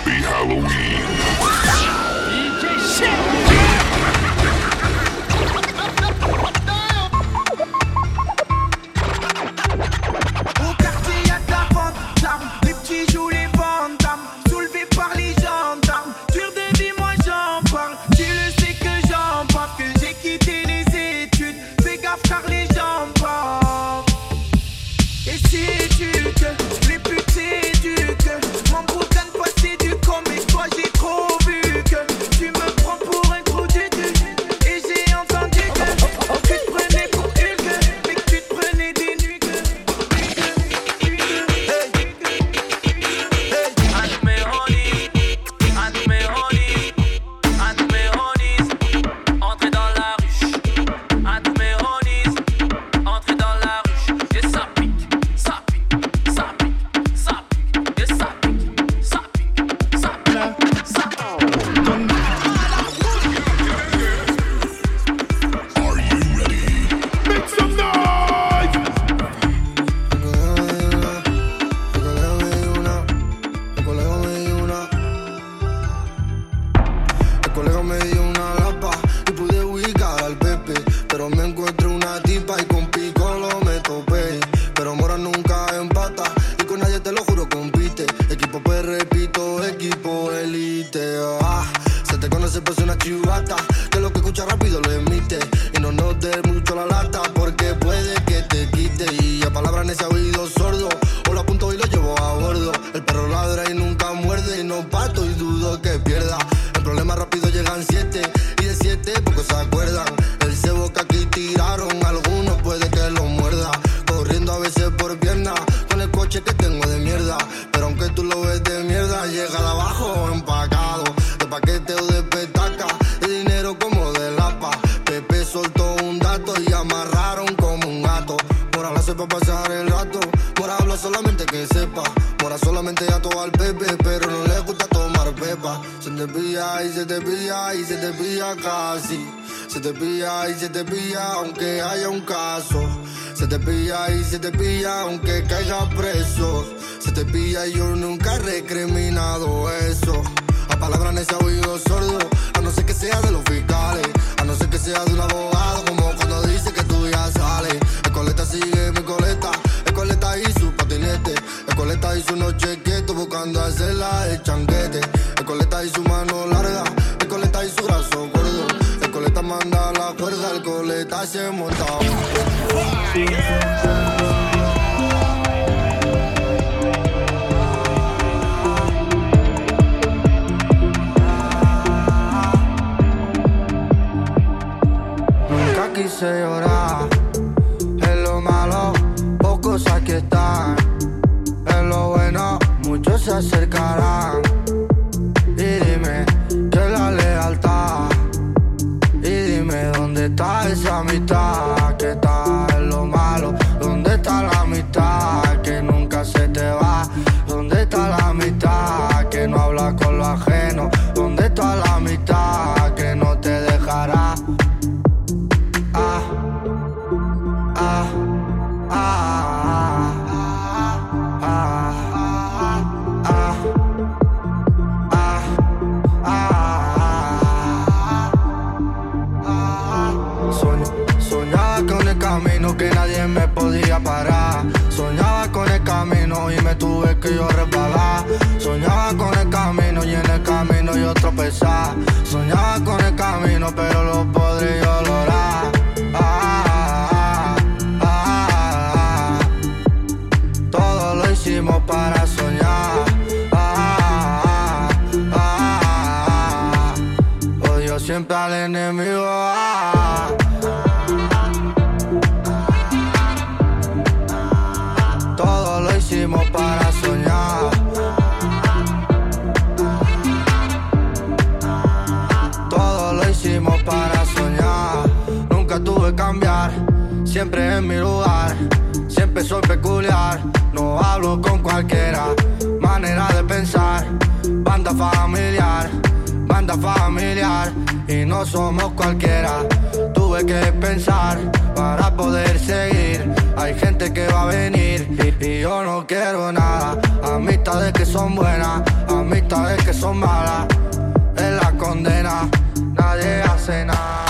Happy Halloween. se te pilla aunque caiga preso. Se te pilla y yo nunca he recriminado eso. A palabras ese oído sordo, a no ser que sea de los fiscales, a no ser que sea de un abogado, como cuando dice que tú ya sales. El coleta sigue mi coleta, el coleta y su patinete, el coleta y su noche quieto buscando hacerla el changuete, el coleta y su mano larga, el coleta y su brazo gordo, el coleta manda la cuerda, el coleta se monta. Yeah. pero en mi lugar. Siempre soy peculiar, no hablo con cualquiera. Manera de pensar, banda familiar, banda familiar. Y no somos cualquiera. Tuve que pensar para poder seguir. Hay gente que va a venir y, yo no quiero nada. Amistades que son buenas, amistades que son malas. Es la condena, nadie hace nada.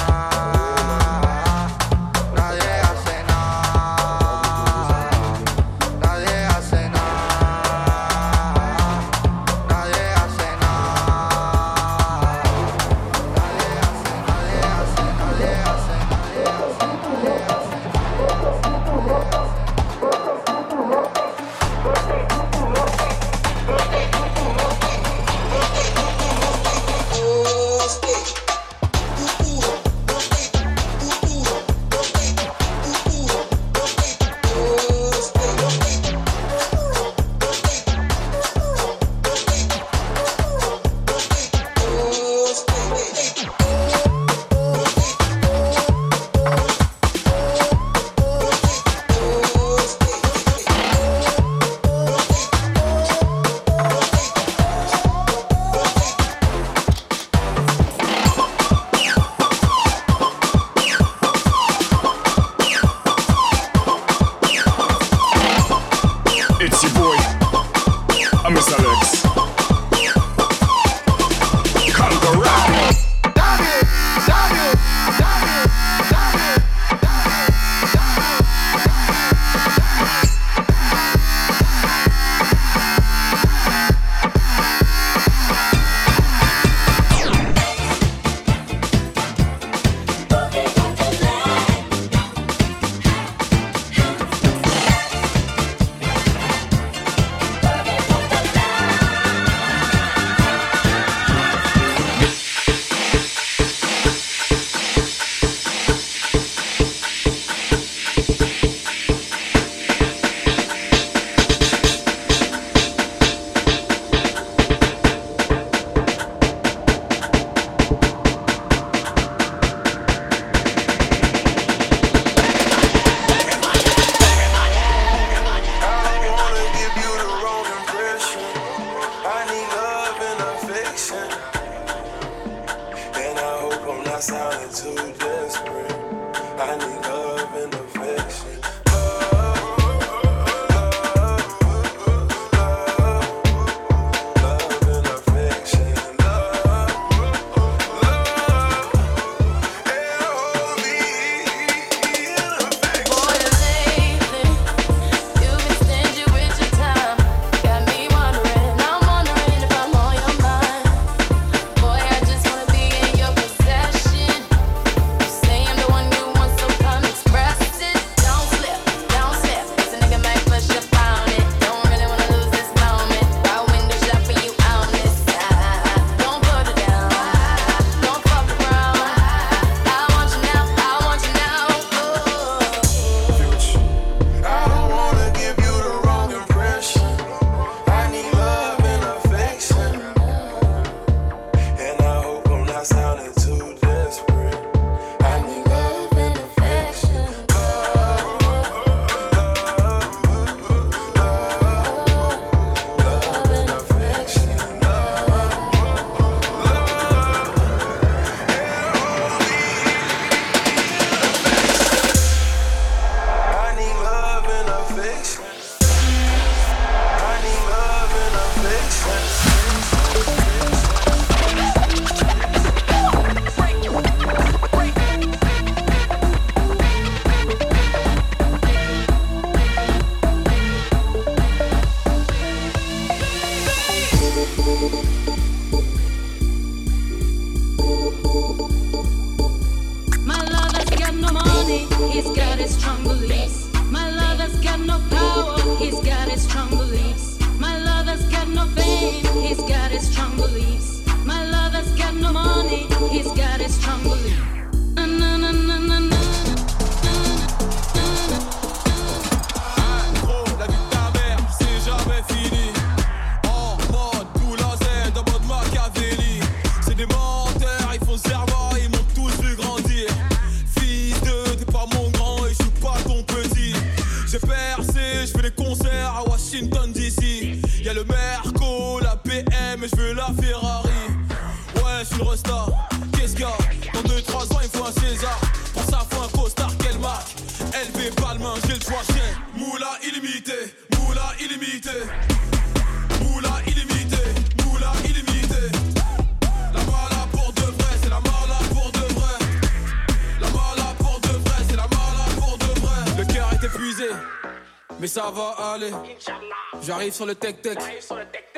Sur le tech-tech,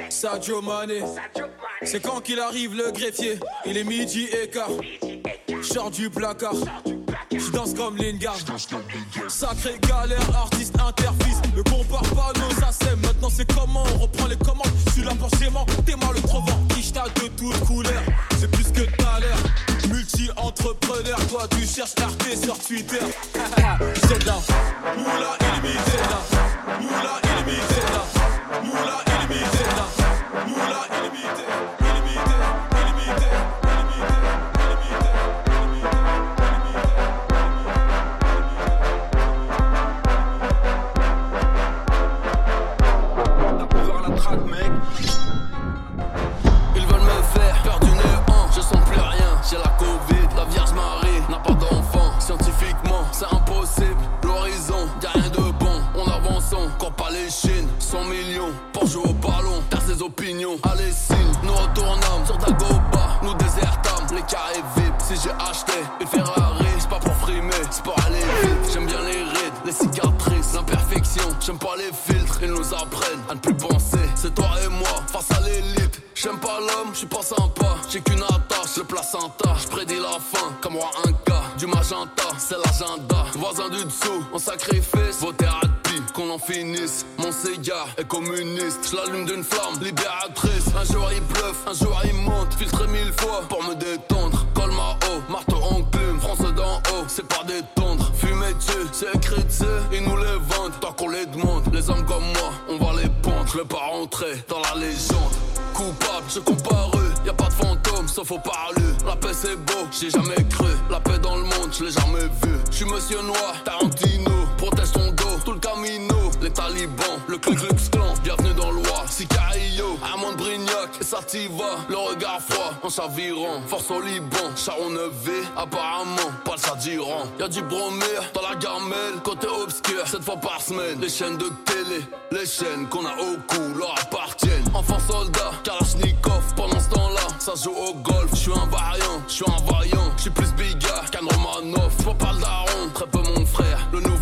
Sadio Mané. C'est quand qu'il arrive le greffier, il est midi et quart. Du placard, je danse comme Lingard. Sacré galère, artiste interfils. Ne compare pas nos assets, maintenant c'est comment on reprend les commandes? Sur la t'es mal le provent. Ishta de toutes couleurs, c'est plus que t'as l'air. Multi-entrepreneur, toi tu cherches RT sur Twitter. c'est là, moula illimité là, moula illimité là, Allez, signe, nous retournons sur Dagoba. Nous désertons les carrés VIP. Si j'ai acheté une Ferrari, c'est pas pour frimer, c'est pour aller vite. J'aime bien les rides, les cicatrices, l'imperfection. J'aime pas les filtres, ils nous apprennent à ne plus penser. C'est toi et moi face à l'élite. J'aime pas l'homme, je suis pas sympa. J'ai qu'une attache, le placenta. J'prédis la fin, comme moi un cas. Du magenta, c'est l'agenda. Voisin du dessous, on sacrifice. Voter à qu'on en finisse. Mon cigare est communiste, je l'allume d'une flamme libératrice. Un jour il monte, filtré mille fois pour me détendre. Col ma haut, marteau en plume, France d'en haut, c'est pas détendre. Fumer dessus, c'est écrit dessus, ils nous les vendent. Tant qu'on les demande, les hommes comme moi, on va les pondre. Je vais pas rentrer dans la légende. Coupable, je comparu, y a pas de fantôme, sauf au parlu. La paix c'est beau, j'ai jamais cru. La paix dans le monde, je l'ai jamais vu. Je suis monsieur noir, Tarantino, protège les talibans, le Ku Klux Klan, bienvenue dans l'Oie, Sicario, Armand Brignac, et Sativa, le regard froid, en chavirant, force au Liban, Charon V, apparemment, pas le s'addirant, y'a du bromure dans la gamelle, côté obscur, cette fois par semaine, les chaînes de télé, les chaînes qu'on a au cou, leur appartiennent, enfant soldat, Kalashnikov, pendant ce temps-là, ça joue au golf, je suis un variant, je suis un vaillant, je suis plus bigard qu'un Romanov, pas le daron, très peu mon frère, le nouveau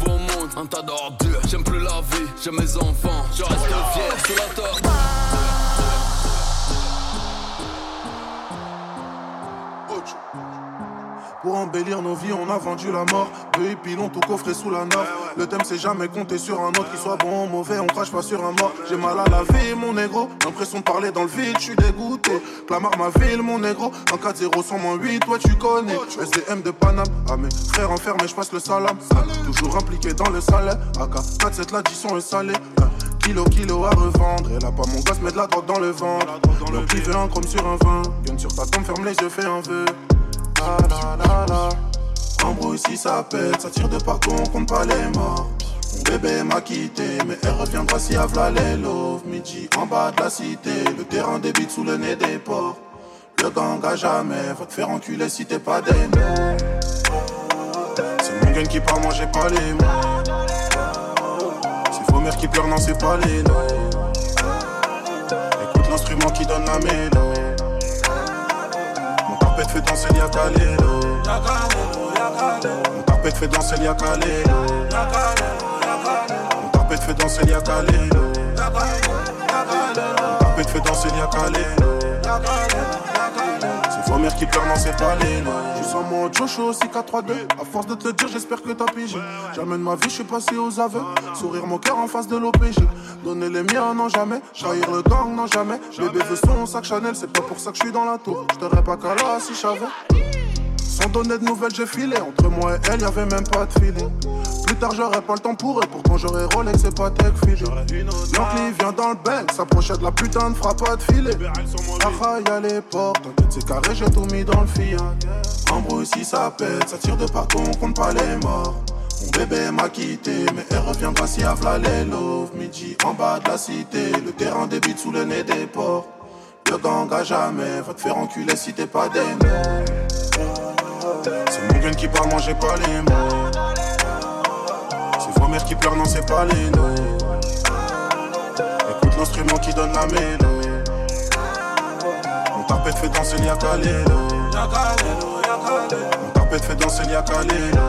tas d'ordures, j'aime plus la vie, j'ai mes enfants, je reste fier sous la. Pour embellir nos vies, on a vendu la mort. Deux pilons tout coffré sous la norme. Le thème, c'est jamais compter sur un autre qui soit bon ou mauvais. On crache pas sur un mort. J'ai mal à la vie, mon négro. L'impression de parler dans le vide, je suis dégoûté. Clamar ma ville, mon négro. En 4-0 sans moins 8, toi tu connais. SDM de Paname. Ah, mes frères enfermés, je passe le salam. Toujours impliqué dans le salaire. AK 4-7, l'addition est salée. Kilo, kilo à revendre. Et là, pas mon gosse, met de la drogue dans le ventre. Le privé en chrome sur un vin. Gun sur ta tombe, ferme les yeux, fais un vœu. Embrouille si ça pète, ça tire de partout, on compte pas les morts. Mon bébé m'a quitté, mais elle reviendra si à les love. Midi en bas de la cité, le terrain débite sous le nez des ports. Le gang à jamais va te faire enculer si t'es pas des C'est mon gun qui parle, moi j'ai pas les mots. C'est vos mères qui pleurent, non c'est pas les noms. Écoute l'instrument qui donne la mélodie fait danser. Mon tapette fait danser. Mon fait danser Yakalelo. Mon tapette fait danser. Mères qui pleurent, non, c'est pas les Je sens mon Joshua aussi 4-3-2. À force de te le dire, j'espère que t'as pigé. J'amène ma vie, je suis passé aux aveux. Sourire mon cœur en face de l'OPG. Donner les miens, non jamais. Trahir le gang, non jamais. Bébé veut son sac Chanel, c'est pas pour ça que je suis dans la tour. Je t'aurais pas qu'à là si j'avais. Sans donner de nouvelles, j'ai filé. Entre moi et elle, y'avait même pas de feeling. Plus tard, j'aurais pas le temps pour elle. Pourtant, j'aurais Rolex et pas tech fille. L'encli vient dans le bec, s'approchait de la putain de frappe à de filet. Ah, y'a les portes, t'inquiète, c'est carré, j'ai tout mis dans le Fiat. Embrouille si ça pète, ça tire de partout, on compte pas les morts. Mon bébé m'a quitté, mais elle reviendra si à les love. Midi en bas de la cité, le terrain débite sous le nez des ports. Le gang à jamais va te faire enculer si t'es pas des C'est mon qui parle, moi j'ai pas les mots. C'est vos mères qui pleurent, non c'est pas les. Écoute l'instrument qui donne la mélodie. Mon tapette fait danser Yakalelo. Mon tapette fait danser Yakalelo.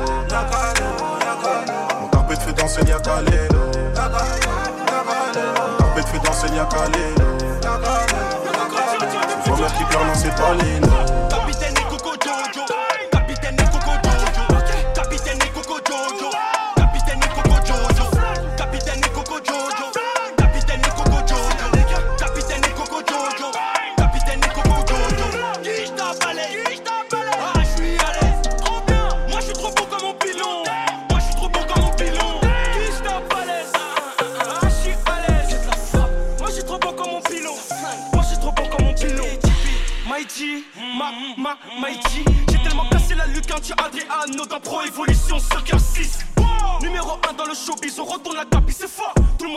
Mon tapette fait danser Yakalelo. Tapette fait danser Niakalele. Faut mettre qui pleure, non, c'est pas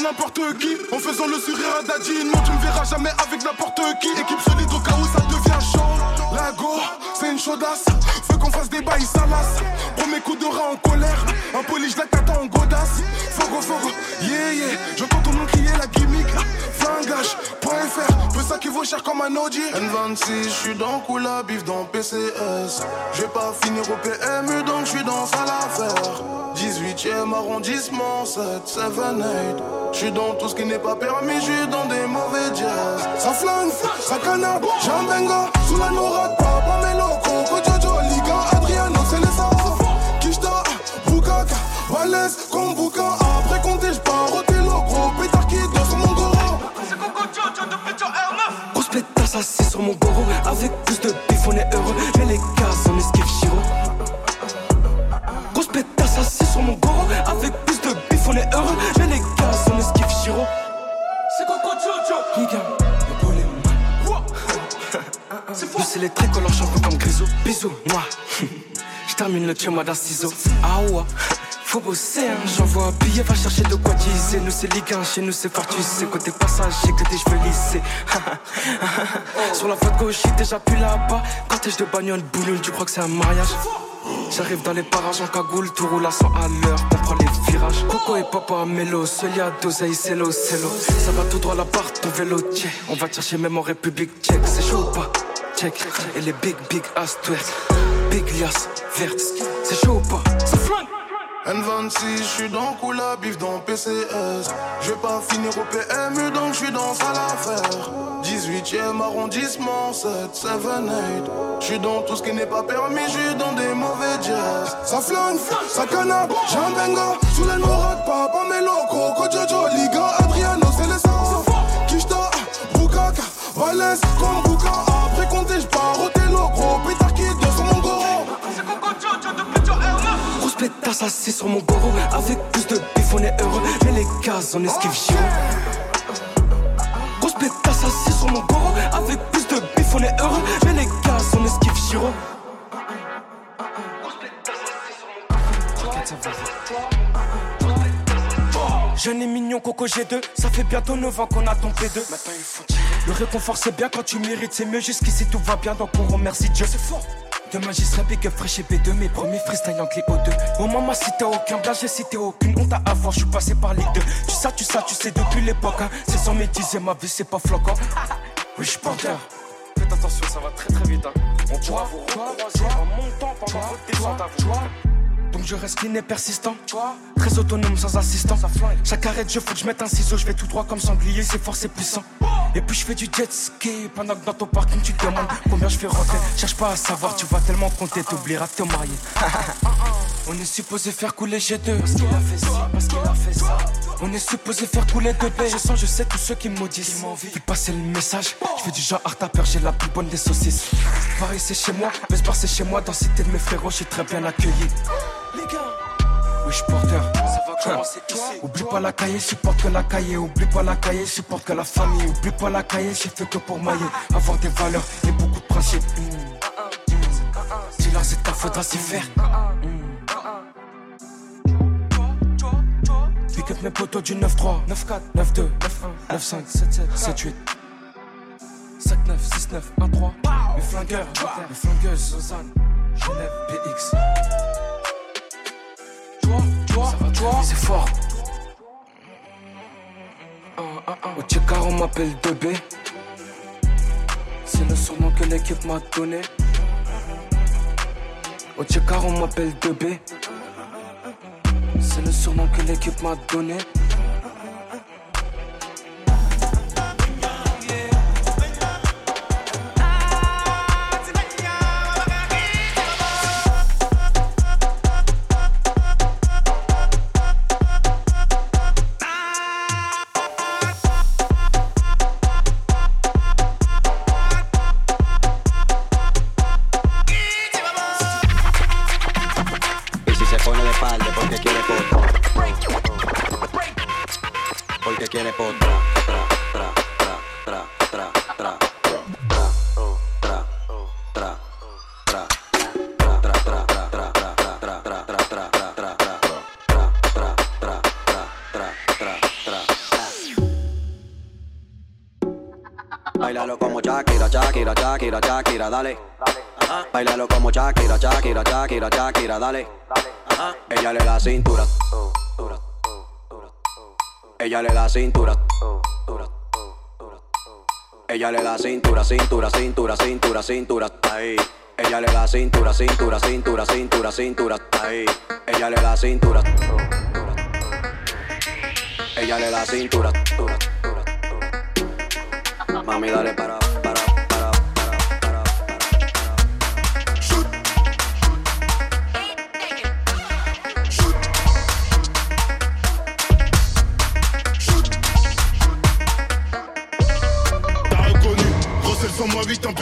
n'importe qui en faisant le sourire à Daddy. Non, tu me verras jamais avec n'importe qui. Équipe solide au cas où ça devient chaud. La go, c'est une chaudasse. Veux qu'on fasse des bails salaces. Premier coup de rat en colère. Un poli, je la en godasse. Fogo, fogo, yeah, yeah. J'entends ton nom crier la gimmick. Flingage.fr, peu ça qui vaut cher comme un Audi. N26, je suis dans Kula, bif dans PCS. Je vais pas finir au PMU, donc je suis dans l'affaire. 18ème arrondissement, 7, 7, 8. Je dans tout ce qui n'est pas permis, je suis dans des mauvais jazz. Ça flingue, ça canard, j'ai un benga. Sous la nourade, papa, Coco, Jojo, Liga, Adriano, c'est les sens. Kishta, Bukaka, Valès, Kombuka. Sur mon goro. Avec plus de bif, on est heureux. Mais les gars, on esquive Chiro. Grosse pétasse assis sur mon goro. Avec plus de bif, on est heureux. Mais les gars, on esquive Chiro. C'est Coco Jojo. C'est les traits qu'on champion comme Grisou. Bisous, moi. J'termine le tue moi d'un ciseau. Ah ouais. Faut bosser, hein. j'envoie un billet, va chercher de quoi diser. Nous c'est Ligue 1, chez nous c'est Fortus, c'est côté passager que des cheveux lissés. Sur la voie de gauche, déjà plus là-bas. Cortège de bagnole, bouloune, tu crois que c'est un mariage? J'arrive dans les parages en cagoule, tout roule à 100 à l'heure, on prend les virages. Coco et papa, mélo, seul y'a d'oseille, c'est l'eau, c'est l'eau. Ça va tout droit là-bas, ton vélo, tiens. On va chercher même en République tchèque, c'est chaud ou pas? Check, et les big, big ass Big lias, verte, c'est chaud ou pas? N26, je suis dans Kula, bif dans PCS. Je vais pas finir au PMU, donc je suis dans à l'affaire. 18ème arrondissement, 7, 7, 8. Je suis dans tout ce qui n'est pas permis, je suis dans des mauvais jazz. Ça flingue, ça canard, j'ai un benga. Sous noirades, papa, Melo, Coco, Jojo, Liga, Adriano, c'est les. Kishta, Bukaka, Valès, pétasse assis sur mon goro. Avec plus de bif, on est heureux. Mais les gars, on esquive Chiro. Grosse pétasse assis sur mon goro. Avec plus de bif, on est heureux. Mais les gars, on esquive Chiro. Jeune et mignon Coco G2, ça fait bientôt 9 ans qu'on a ton P2. Le réconfort c'est bien quand tu mérites, c'est mieux jusqu'ici tout va bien donc on remercie Dieu. C'est fort. Demain j'y serai big fresh et B2 Mes premiers freestyle en clé O2 Au moment si t'as aucun blague j'ai cité aucune honte à avoir Je suis passé par les deux Tu sais tu sais tu sais depuis l'époque hein. C'est sans métiser ma vie c'est pas floquant Oui je porteur Faites attention ça va très très vite hein. On pourra vous recroiser en montant pendant votre descente à vous donc je reste clean et persistant. Très autonome sans assistant. Chaque arrête, je faut que je mette un ciseau. Je vais tout droit comme sanglier, c'est fort, c'est puissant. Et puis je fais du jet ski. Pendant que dans ton parking, tu demandes combien je fais rentrer. Cherche pas à savoir, tu vas tellement compter, t'oublieras de te marier. On est supposé faire couler G2 Parce qu'il a fait ça, parce qu'il a fait ça. On est supposé faire couler de b. Je sens, je sais tous ceux qui me maudissent. Qui passer le message. Je fais du genre art à j'ai la plus bonne des saucisses. Paris c'est chez moi, mais c'est chez moi. Dans cité de mes frérots, je suis très bien accueilli. Les gars. Oui, je porteur, ici. Oublie pas la cahier, supporte que la cahier. Oublie pas la cahier, supporte que la famille. Oublie pas la cahier, j'ai fait que pour mailler. Avoir des valeurs et beaucoup de principes. Si là c'est ta faudra s'y faire. Pick up mes potos du 9-3, 9-4, 9-2, 9-1, 9-5, 7-7, 7-8, 7-9. 19, 1, 3. Les flingueurs, les flingueuses, Lausanne, Genève, PX. C'est fort. Au Tchekar, on m'appelle 2B. C'est le surnom que l'équipe m'a donné. Au Tchekar, on m'appelle 2B. C'est le surnom que l'équipe m'a donné. Dale. Bailalo como Shakira, Shakira, Shakira, Shakira, dale. Ella le da cintura. Ella le da cintura. Ella le da cintura, cintura, cintura, cintura, cintura, ahí. Ella le da cintura, cintura, cintura, cintura, cintura, ahí. Ella le da cintura. Ella le da cintura. Mami, dale para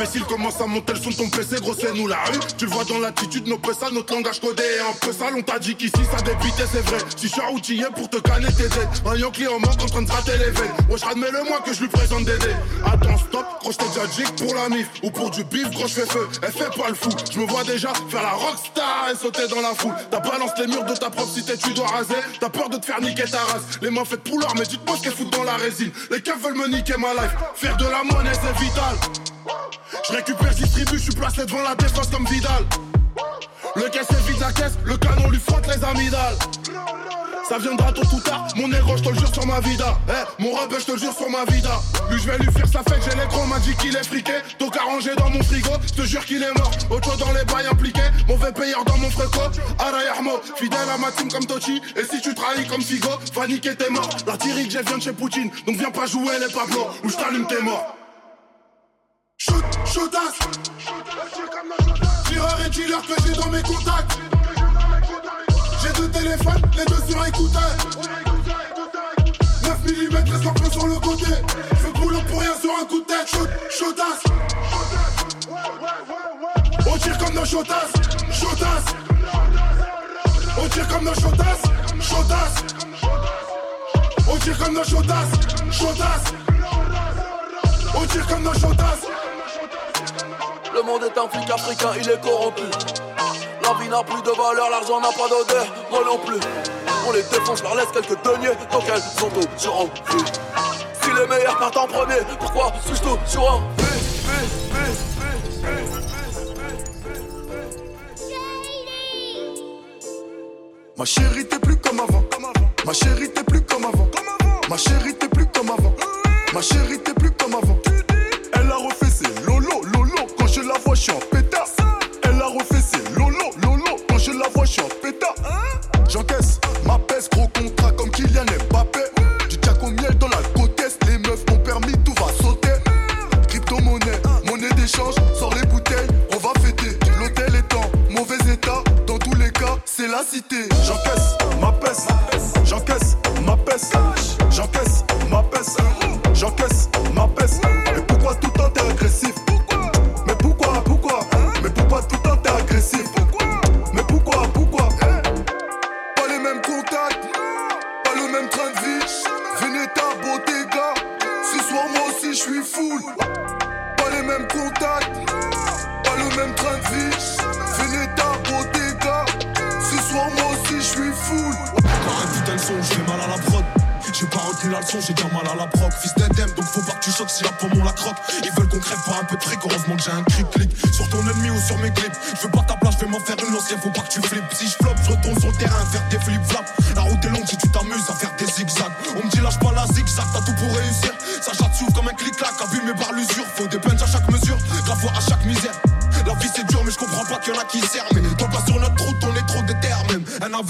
imbécile commence à monter le son de ton PC, gros c'est nous la rue. Tu vois dans l'attitude, nos ça, notre langage codé est un peu sale. On t'a dit qu'ici ça dépitait, c'est vrai. Si je suis outillé pour te canner tes aides. Un Yankee en manque en train de gratter les veines. Ouais, je le moi que je lui présente des dés. Attends, stop, gros j't'ai déjà dit pour la mif ou pour du bif, gros j'fais feu. Elle fait pas le fou. Je me vois déjà faire la rockstar et sauter dans la foule. T'as balance les murs de ta propre cité, tu dois raser. T'as peur de te faire niquer ta race. Les mains faites pour l'or, mais dites-moi ce qu'elles foutent dans la résine. Les keufs veulent me niquer ma life. Faire de la monnaie, c'est vital. Je récupère, distribue, je suis placé devant la défense comme Vidal. Le caisse est vide la caisse, le canon lui frotte les amygdales. Ça viendra tôt ou tard, mon héros, je te le jure sur ma vida. Eh, mon rap, je te le jure sur ma vida. Lui, je vais lui faire sa fête, j'ai l'écran, m'a dit qu'il est friqué. Donc arrangé dans mon frigo, je te jure qu'il est mort. Autre dans les bails impliqués, mauvais payeur dans mon fréco. Arayarmo, fidèle à ma team comme Tochi. Et si tu trahis comme Figo, va niquer tes morts. L'artillerie que vient de chez Poutine, donc viens pas jouer les Pablo, ou je t'allume tes morts. Shoot, shootas Tireur et killer que j'ai dans mes contacts. J'ai deux téléphones, les deux sur écouteur. 9 mm, laisse peu sur le côté. Je boulot pour rien sur un coup de tête. Shoot, shootas On tire comme nos shotas Shotas On tire comme nos shotas Shotas On tire comme nos shotas Shotas On tire comme nos shotas le monde est un flic africain, il est corrompu. La vie n'a plus de valeur, l'argent n'a pas d'odeur, moi non plus. On les défonce, leur laisse quelques deniers, donc elles sont sur en Si les meilleurs partent en premier, pourquoi suis-je tout sur un Ma chérie t'es plus comme avant. Ma chérie t'es plus comme avant. Ma chérie t'es plus comme avant. Ma chérie t'es plus comme avant. Elle a refait ses lolo vois, je suis en pétard. Elle a refait ses lolo, lolo. Quand je la vois, je suis en pétard. J'encaisse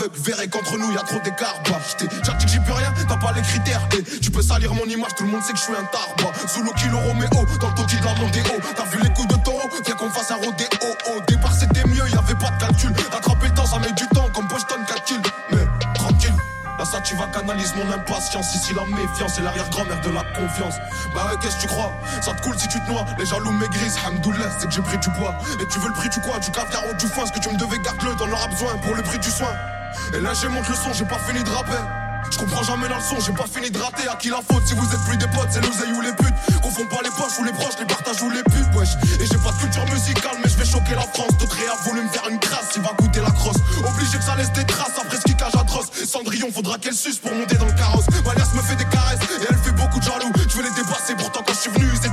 aveugle verrait qu'entre nous y a trop d'écart. Bah, j'ai dit que j'y peux rien, t'as pas les critères. Et tu peux salir mon image, tout le monde sait que je suis un tarbois. Sous le kilo Roméo, dans le toki de la Mondéo. T'as vu les coups de taureau, viens qu'on fasse un rodéo. Au départ c'était mieux, y avait pas de calcul. Attraper le temps, ça met du temps, comme Boston 4 kills. Mais tranquille. Là ça tu vas canaliser mon impatience Ici la méfiance et l'arrière-grand-mère de la confiance Bah ouais qu'est-ce que tu crois? Ça te coule si tu te noies Les jaloux maigrissent Hamdoullah c'est que j'ai pris du poids Et tu veux le prix du quoi? Du caviar ou du foin? Ce que tu me devais garde-le T'en auras besoin pour le prix du soin? Et là j'ai monte le son J'ai pas fini de rapper je comprends jamais la leçon, j'ai pas fini de rater. À qui la faute si vous êtes plus des potes, c'est l'oseille ou les putes. Confond pas les poches ou les proches, les partages ou les putes, wesh. Et j'ai pas de culture musicale, mais je vais choquer la France. D'autres a voulu me faire une crasse, il va goûter la crosse. Obligé que ça laisse des traces après ce qui cage atroce. Cendrillon, faudra qu'elle suce pour monter dans le carrosse. Malias me fait des caresses et elle fait beaucoup de jaloux. Je veux les dépasser, pourtant quand je suis venu, ils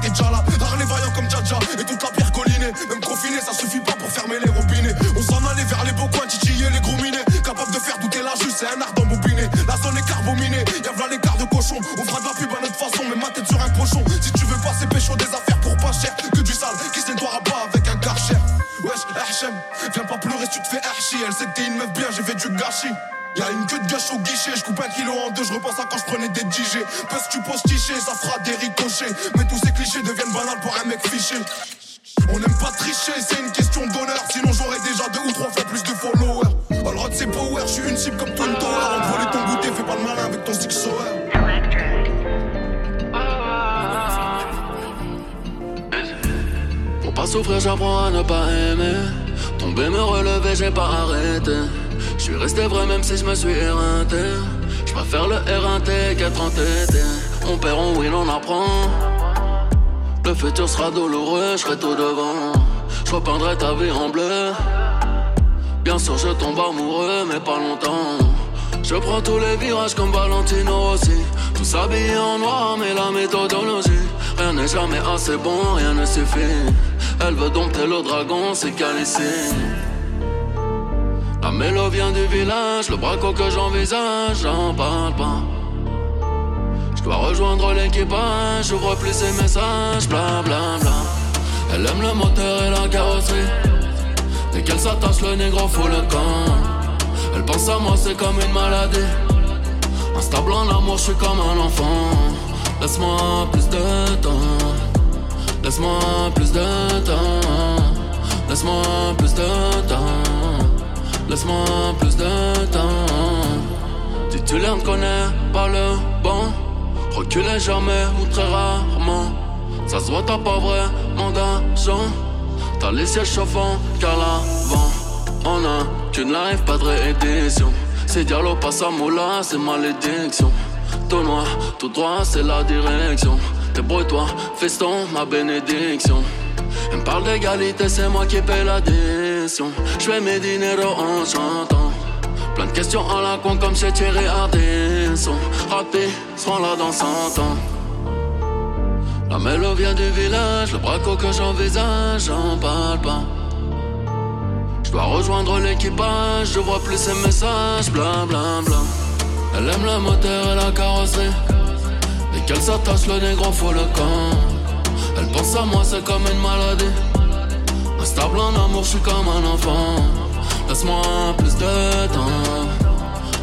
Tomber, me relever, j'ai pas arrêté. Je suis resté vrai même si je me suis éreinté. Je préfère le éreinté qu'être entêté. On perd, on win, on apprend. Le futur sera douloureux, je serai tout devant. Je repeindrai ta vie en bleu. Bien sûr, je tombe amoureux, mais pas longtemps. Je prends tous les virages comme Valentino aussi. Tout s'habille en noir, mais la méthodologie. Rien n'est jamais assez bon, rien ne suffit. Elle veut dompter le dragon, c'est qu'elle ici. La mélo vient du village, le braco que j'envisage, j'en parle pas. Je dois rejoindre l'équipage, j'ouvre plus ses messages, bla bla bla. Elle aime le moteur et la carrosserie. Dès qu'elle s'attache, le négro fout le camp. Elle pense à moi, c'est comme une maladie. Instable en amour, je suis comme un enfant. Laisse-moi plus de temps. Laisse-moi plus de temps. Laisse-moi plus de temps. Laisse-moi plus de temps. Titulaire ne connaît pas le bon. Reculez jamais ou très rarement. Ça se voit, t'as pas vraiment d'argent. T'as les sièges chauffants qu'à l'avant. On a qu'une live, pas de réédition. C'est dialogue, pas sa moula, c'est malédiction. Tout noir, tout droit, c'est la direction. Débrouille-toi, feston, ma bénédiction. Elle me parle d'égalité, c'est moi qui paie l'addition. Je fais mes dineros en chantant. Plein de questions à la con comme chez Thierry Ardisson. Ratés seront là dans 100 ans. La mélo vient du village, le braco que j'envisage, j'en parle pas. Je dois rejoindre l'équipage, je vois plus ses messages, bla bla bla. Elle aime le moteur et la carrosserie. Qu'elle s'attache, le négro faut le camp. Elle pense à moi, c'est comme une maladie. Instable en amour, je suis comme un enfant. Laisse-moi plus de temps.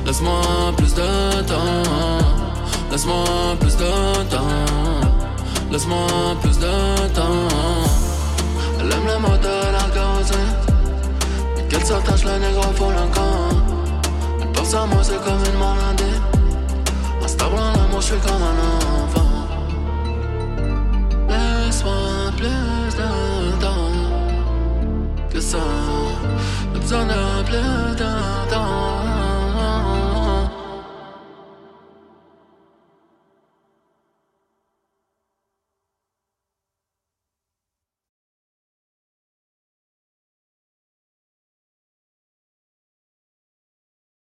Laisse-moi plus de temps. Laisse-moi plus de temps. Laisse-moi plus de temps. Elle aime le moteur et la. Dès qu'elle s'attache, le négro faut le camp. Elle pense à moi, c'est comme une maladie. Instable en amour, je suis comme un enfant. Laisse-moi plus de temps que ça. J'ai besoin de plus de temps.